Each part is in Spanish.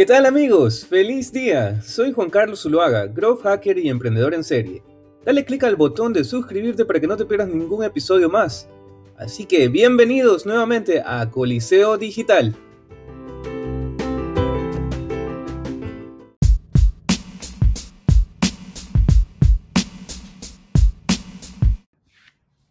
¿Qué tal amigos? ¡Feliz día! Soy Juan Carlos Zuluaga, growth hacker y emprendedor en serie. Dale clic al botón de suscribirte para que no te pierdas ningún episodio más. Así que bienvenidos nuevamente a Coliseo Digital.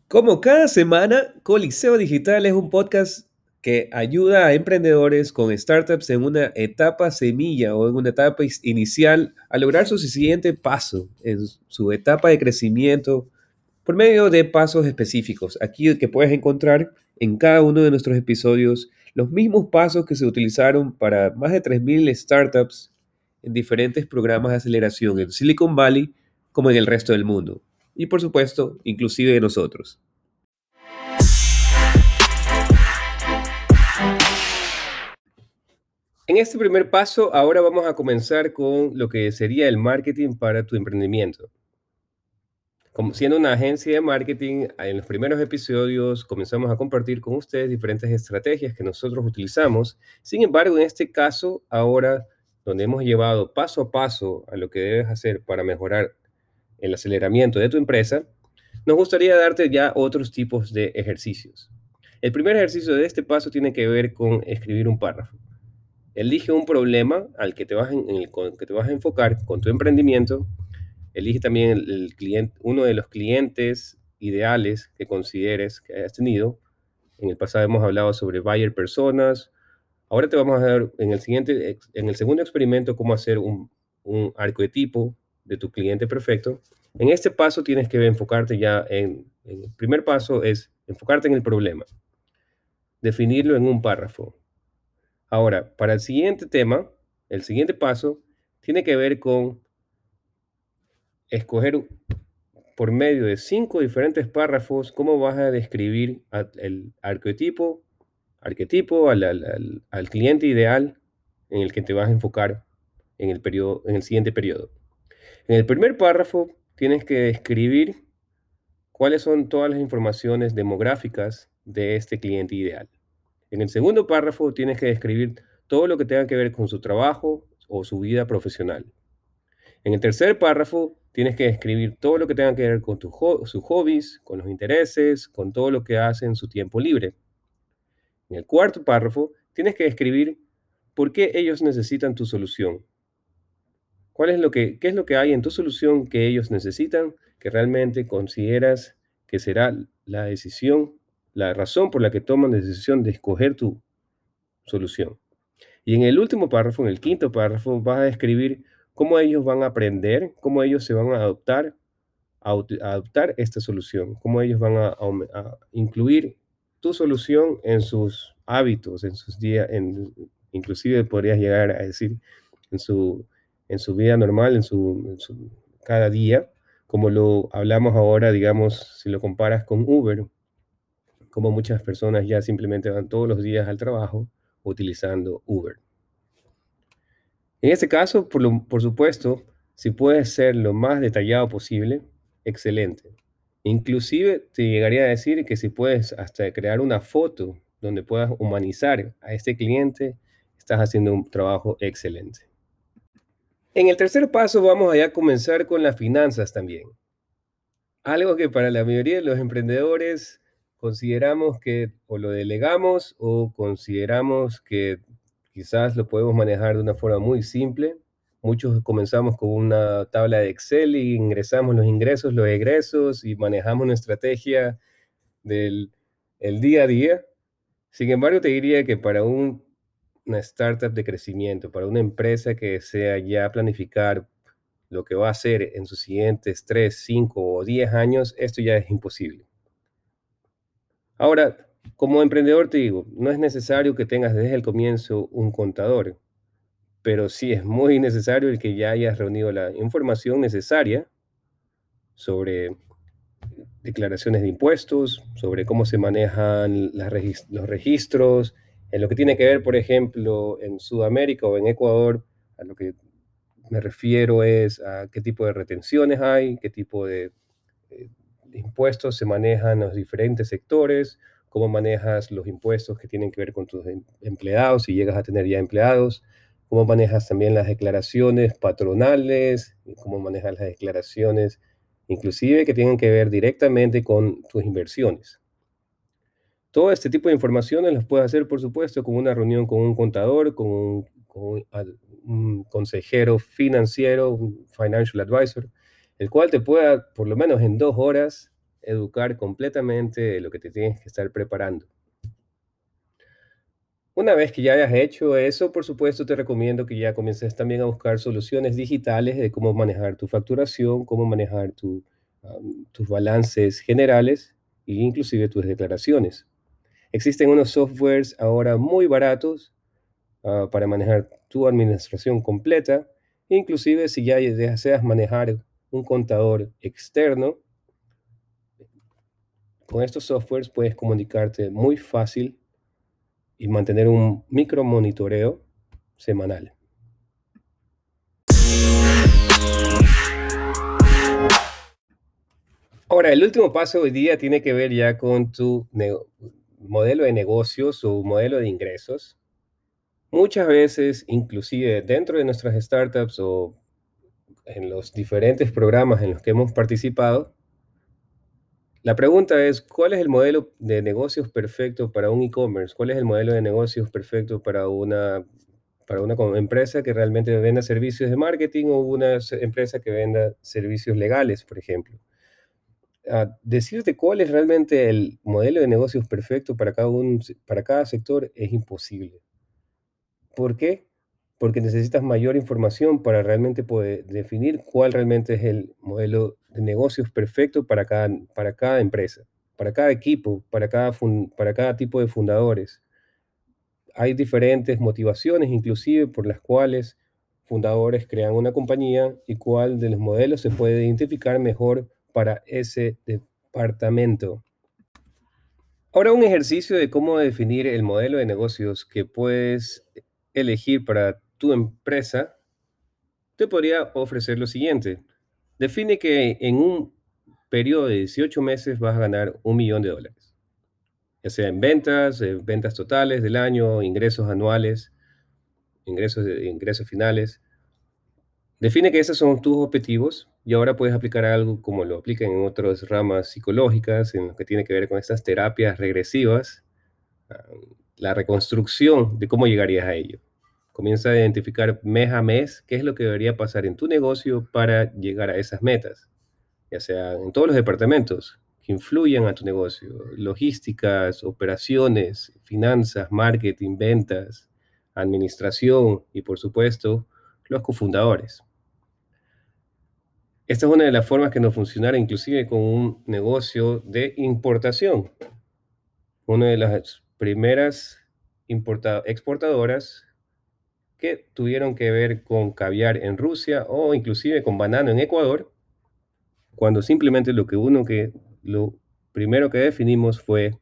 Como cada semana, Coliseo Digital es un podcast que ayuda a emprendedores con startups en una etapa semilla o en una etapa inicial a lograr su siguiente paso en su etapa de crecimiento por medio de pasos específicos. Aquí que puedes encontrar en cada uno de nuestros episodios los mismos pasos que se utilizaron para más de 3.000 startups en diferentes programas de aceleración en Silicon Valley como en el resto del mundo. Y por supuesto, inclusive de nosotros. En este primer paso, ahora vamos a comenzar con lo que sería el marketing para tu emprendimiento. Como siendo una agencia de marketing, en los primeros episodios comenzamos a compartir con ustedes diferentes estrategias que nosotros utilizamos. Sin embargo, en este caso, ahora donde hemos llevado paso a paso a lo que debes hacer para mejorar el aceleramiento de tu empresa, nos gustaría darte ya otros tipos de ejercicios. El primer ejercicio de este paso tiene que ver con escribir un párrafo. Elige un problema al que te vas, el, a enfocar con tu emprendimiento. Elige también el, cliente, uno de los clientes ideales que consideres que hayas tenido. En el pasado hemos hablado sobre buyer personas. Ahora te vamos a dar en el, siguiente, en el segundo experimento cómo hacer un, un arquetipo de tu cliente perfecto. En este paso tienes que enfocarte ya en, en el primer paso es enfocarte en el problema, definirlo en un párrafo, Ahora, para el siguiente tema, el siguiente paso tiene que ver con escoger por medio de cinco diferentes párrafos cómo vas a describir el arquetipo, arquetipo al, cliente ideal en el que te vas a enfocar en el, en el siguiente periodo. En el primer párrafo tienes que describir cuáles son todas las informaciones demográficas de este cliente ideal. En el segundo párrafo tienes que describir todo lo que tenga que ver con su trabajo o su vida profesional. En el tercer párrafo tienes que describir todo lo que tenga que ver con sus hobbies, con los intereses, con todo lo que hace en su tiempo libre. En el cuarto párrafo tienes que describir por qué ellos necesitan tu solución. ¿Cuál es lo que, ¿Qué es lo que hay en tu solución que ellos necesitan que realmente consideras que será la decisión la razón por la que toman la decisión de escoger tu solución. Y en el último párrafo, en el quinto párrafo, vas a describir cómo ellos van a aprender, cómo ellos se van a adoptar a, adoptar esta solución, cómo ellos van a, incluir tu solución en sus hábitos, en sus días, en, inclusive podrías llegar a decir en su, en su vida normal, en su, en su cada día, como lo hablamos ahora, digamos, si lo comparas con Uber, como muchas personas ya simplemente van todos los días al trabajo utilizando Uber. En este caso, por, supuesto, si puedes ser lo más detallado posible, excelente. Inclusive te llegaría a decir que si puedes hasta crear una foto donde puedas humanizar a este cliente, estás haciendo un trabajo excelente. En el tercer paso vamos a comenzar con las finanzas también. Algo que para la mayoría de los emprendedores consideramos que o lo delegamos o consideramos que quizás lo podemos manejar de una forma muy simple. Muchos comenzamos con una tabla de Excel y ingresamos los ingresos, los egresos y manejamos una estrategia del el día a día. Sin embargo, te diría que para un, una startup de crecimiento, para una empresa que desea ya planificar lo que va a hacer en sus siguientes 3, 5 o 10 años, esto ya es imposible. Ahora, como emprendedor te digo, no es necesario que tengas desde el comienzo un contador, pero sí es muy necesario el que ya hayas reunido la información necesaria sobre declaraciones de impuestos, sobre cómo se manejan los registros, en lo que tiene que ver, por ejemplo, en Sudamérica o en Ecuador, a lo que me refiero es a qué tipo de retenciones hay, qué tipo de eh, impuestos se manejan en los diferentes sectores, cómo manejas los impuestos que tienen que ver con tus em, empleados, si llegas a tener ya empleados, cómo manejas también las declaraciones patronales, cómo manejas las declaraciones, inclusive que tienen que ver directamente con tus inversiones. Todo este tipo de informaciones las puedes hacer, por supuesto, con una reunión con un contador, con un, con un consejero financiero, un financial advisor, el cual te pueda, por lo menos en dos horas, educar completamente de lo que te tienes que estar preparando. Una vez que ya hayas hecho eso, por supuesto, te recomiendo que ya comiences también a buscar soluciones digitales de cómo manejar tu facturación, cómo manejar tus balances generales e inclusive tus declaraciones. Existen unos softwares ahora muy baratos ah, para manejar tu administración completa, inclusive si ya deseas manejar un contador externo, con estos softwares puedes comunicarte muy fácil y mantener un micro monitoreo semanal. Ahora, el último paso hoy día tiene que ver ya con tu modelo de negocios o modelo de ingresos. Muchas veces, inclusive dentro de nuestras startups o en los diferentes programas en los que hemos participado, la pregunta es, ¿cuál es el modelo de negocios perfecto para un e-commerce? ¿Cuál es el modelo de negocios perfecto para una, para una empresa que realmente venda servicios de marketing o una empresa que venda servicios legales, por ejemplo? Decirte cuál es realmente el modelo de negocios perfecto para cada, un, para cada sector es imposible. ¿Por qué? Porque necesitas mayor información para realmente poder definir cuál realmente es el modelo de negocios perfecto para cada, para cada empresa, para cada equipo, para cada, para cada tipo de fundadores. Hay diferentes motivaciones inclusive por las cuales fundadores crean una compañía y cuál de los modelos se puede identificar mejor para ese departamento. Ahora un ejercicio de cómo definir el modelo de negocios que puedes elegir para tu empresa te podría ofrecer lo siguiente. Define que en un periodo de 18 meses vas a ganar un millón de dólares, ya sea en ventas, ventas totales del año, ingresos anuales, ingresos, ingresos finales. Define que esos son tus objetivos y ahora puedes aplicar algo como lo aplican en otras ramas psicológicas, en lo que tiene que ver con estas terapias regresivas, ah, la reconstrucción de cómo llegarías a ello. Comienza a identificar mes a mes qué es lo que debería pasar en tu negocio para llegar a esas metas, ya sea en todos los departamentos que influyen a tu negocio, logísticas, operaciones, finanzas, marketing, ventas, administración y por supuesto los cofundadores. Esta es una de las formas que nos funcionará inclusive con un negocio de importación. Una de las primeras exportadoras que tuvieron que ver con caviar en Rusia o inclusive con banano en Ecuador, cuando simplemente lo que uno que lo primero que definimos fue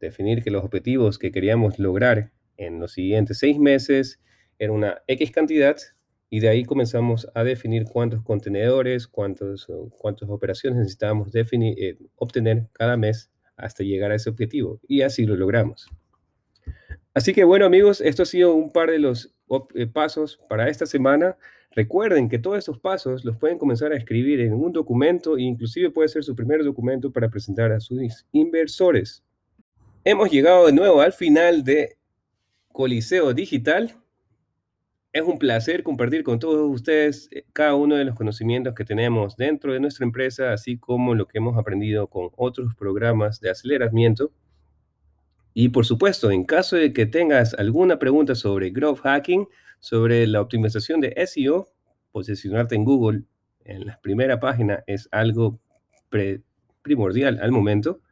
definir que los objetivos que queríamos lograr en los siguientes seis meses era una X cantidad y de ahí comenzamos a definir cuántos contenedores, cuántos, cuántas operaciones necesitábamos definir, eh, obtener cada mes hasta llegar a ese objetivo. Y así lo logramos. Así que bueno amigos, esto ha sido un par de los pasos para esta semana. Recuerden que todos estos pasos los pueden comenzar a escribir en un documento e inclusive puede ser su primer documento para presentar a sus inversores. Hemos llegado de nuevo al final de Coliseo Digital. Es un placer compartir con todos ustedes eh, cada uno de los conocimientos que tenemos dentro de nuestra empresa, así como lo que hemos aprendido con otros programas de aceleramiento. Y por supuesto, en caso de que tengas alguna pregunta sobre growth hacking, sobre la optimización de SEO, posicionarte en Google en la primera página es algo primordial al momento.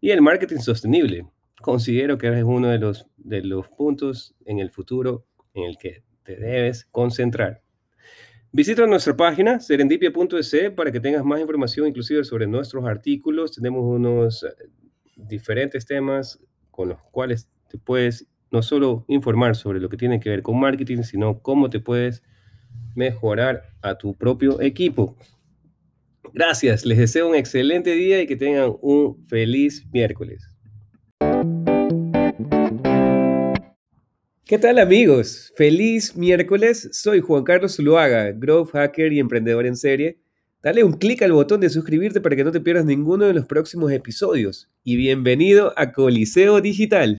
Y el marketing sostenible. Considero que es uno de los, de los puntos en el futuro en el que te debes concentrar. Visita nuestra página serendipia.es para que tengas más información inclusive sobre nuestros artículos. Tenemos unos eh, diferentes temas con los cuales te puedes no solo informar sobre lo que tiene que ver con marketing, sino cómo te puedes mejorar a tu propio equipo. Gracias, les deseo un excelente día y que tengan un feliz miércoles. ¿Qué tal amigos? Feliz miércoles. Soy Juan Carlos Zuluaga, growth hacker y emprendedor en serie. Dale un clic al botón de suscribirte para que no te pierdas ninguno de los próximos episodios. Y bienvenido a Coliseo Digital.